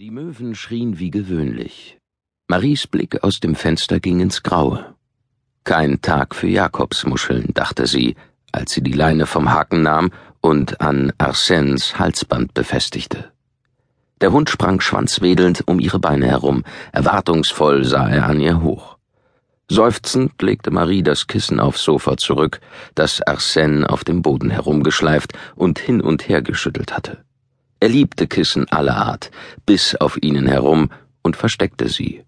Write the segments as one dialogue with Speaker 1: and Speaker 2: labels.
Speaker 1: Die Möwen schrien wie gewöhnlich. Maries Blick aus dem Fenster ging ins Graue. Kein Tag für Jakobsmuscheln, dachte sie, als sie die Leine vom Haken nahm und an Arsènes Halsband befestigte. Der Hund sprang schwanzwedelnd um ihre Beine herum, erwartungsvoll sah er an ihr hoch. Seufzend legte Marie das Kissen aufs Sofa zurück, das Arsène auf dem Boden herumgeschleift und hin und her geschüttelt hatte. Er liebte Kissen aller Art, biss auf ihnen herum und versteckte sie.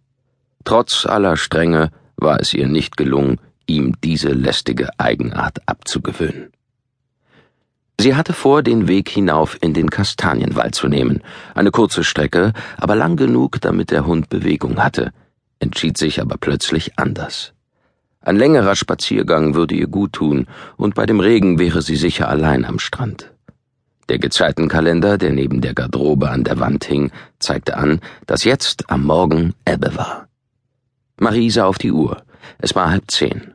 Speaker 1: Trotz aller Strenge war es ihr nicht gelungen, ihm diese lästige Eigenart abzugewöhnen. Sie hatte vor, den Weg hinauf in den Kastanienwald zu nehmen, eine kurze Strecke, aber lang genug, damit der Hund Bewegung hatte, entschied sich aber plötzlich anders. Ein längerer Spaziergang würde ihr gut tun, und bei dem Regen wäre sie sicher allein am Strand. Der Gezeitenkalender, der neben der Garderobe an der Wand hing, zeigte an, dass jetzt am Morgen Ebbe war. Marie sah auf die Uhr. Es war halb zehn.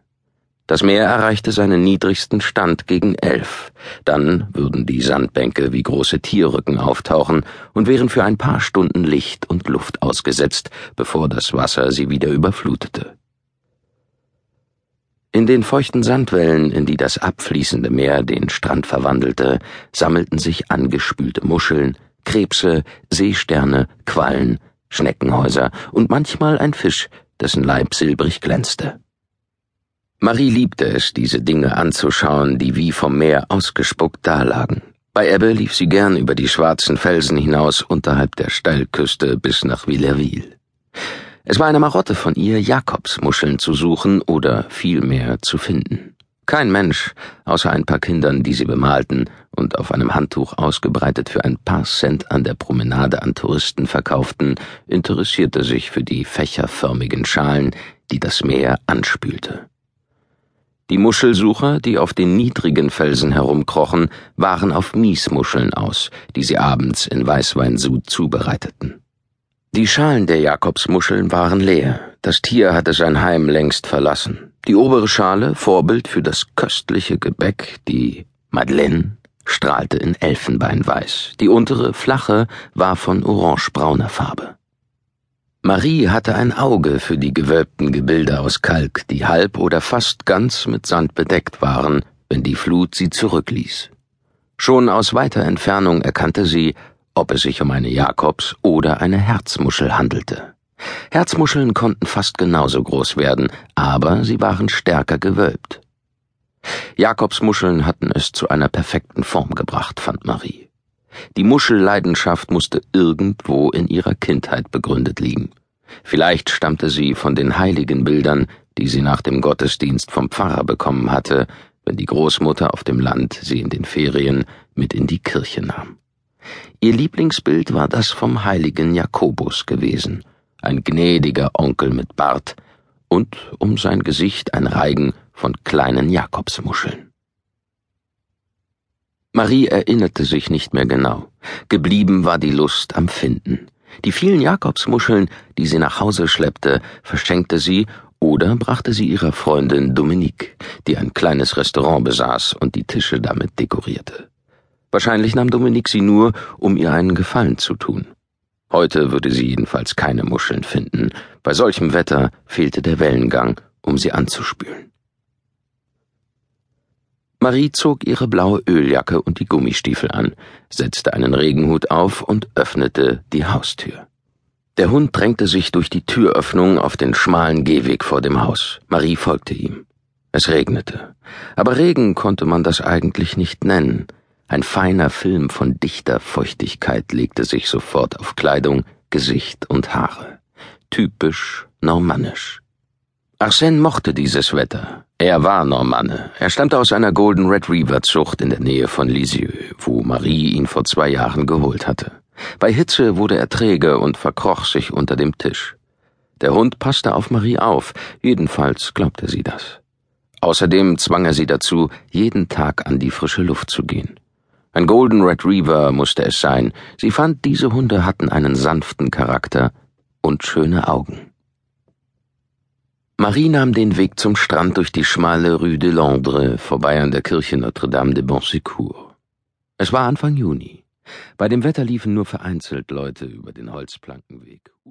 Speaker 1: Das Meer erreichte seinen niedrigsten Stand gegen elf. Dann würden die Sandbänke wie große Tierrücken auftauchen und wären für ein paar Stunden Licht und Luft ausgesetzt, bevor das Wasser sie wieder überflutete. In den feuchten Sandwellen, in die das abfließende Meer den Strand verwandelte, sammelten sich angespülte Muscheln, Krebse, Seesterne, Quallen, Schneckenhäuser und manchmal ein Fisch, dessen Leib silbrig glänzte. Marie liebte es, diese Dinge anzuschauen, die wie vom Meer ausgespuckt dalagen. Bei Ebbe lief sie gern über die schwarzen Felsen hinaus unterhalb der Steilküste bis nach Villerville. Es war eine Marotte von ihr, Jakobsmuscheln zu suchen oder vielmehr zu finden. Kein Mensch, außer ein paar Kindern, die sie bemalten und auf einem Handtuch ausgebreitet für ein paar Cent an der Promenade an Touristen verkauften, interessierte sich für die fächerförmigen Schalen, die das Meer anspülte. Die Muschelsucher, die auf den niedrigen Felsen herumkrochen, waren auf Miesmuscheln aus, die sie abends in Weißweinsud zubereiteten. Die Schalen der Jakobsmuscheln waren leer. Das Tier hatte sein Heim längst verlassen. Die obere Schale, Vorbild für das köstliche Gebäck, die Madeleine, strahlte in Elfenbeinweiß. Die untere, flache, war von orangebrauner Farbe. Marie hatte ein Auge für die gewölbten Gebilde aus Kalk, die halb oder fast ganz mit Sand bedeckt waren, wenn die Flut sie zurückließ. Schon aus weiter Entfernung erkannte sie, ob es sich um eine Jakobs- oder eine Herzmuschel handelte. Herzmuscheln konnten fast genauso groß werden, aber sie waren stärker gewölbt. Jakobsmuscheln hatten es zu einer perfekten Form gebracht, fand Marie. Die Muschelleidenschaft musste irgendwo in ihrer Kindheit begründet liegen. Vielleicht stammte sie von den Heiligenbildern, die sie nach dem Gottesdienst vom Pfarrer bekommen hatte, wenn die Großmutter auf dem Land sie in den Ferien mit in die Kirche nahm. Ihr Lieblingsbild war das vom heiligen Jakobus gewesen, ein gnädiger Onkel mit Bart und um sein Gesicht ein Reigen von kleinen Jakobsmuscheln. Marie erinnerte sich nicht mehr genau. Geblieben war die Lust am Finden. Die vielen Jakobsmuscheln, die sie nach Hause schleppte, verschenkte sie oder brachte sie ihrer Freundin Dominique, die ein kleines Restaurant besaß und die Tische damit dekorierte. Wahrscheinlich nahm Dominik sie nur, um ihr einen Gefallen zu tun. Heute würde sie jedenfalls keine Muscheln finden. Bei solchem Wetter fehlte der Wellengang, um sie anzuspülen. Marie zog ihre blaue Öljacke und die Gummistiefel an, setzte einen Regenhut auf und öffnete die Haustür. Der Hund drängte sich durch die Türöffnung auf den schmalen Gehweg vor dem Haus. Marie folgte ihm. Es regnete. Aber Regen konnte man das eigentlich nicht nennen. Ein feiner Film von dichter Feuchtigkeit legte sich sofort auf Kleidung, Gesicht und Haare. Typisch normannisch. Arsène mochte dieses Wetter. Er war Normanne. Er stammte aus einer Golden Retriever Zucht in der Nähe von Lisieux, wo Marie ihn vor zwei Jahren geholt hatte. Bei Hitze wurde er träge und verkroch sich unter dem Tisch. Der Hund passte auf Marie auf, jedenfalls glaubte sie das. Außerdem zwang er sie dazu, jeden Tag an die frische Luft zu gehen. Ein Golden Retriever musste es sein. Sie fand, diese Hunde hatten einen sanften Charakter und schöne Augen. Marie nahm den Weg zum Strand durch die schmale Rue de Londres, vorbei an der Kirche Notre-Dame de Bon Secours. Es war Anfang Juni. Bei dem Wetter liefen nur vereinzelt Leute über den Holzplankenweg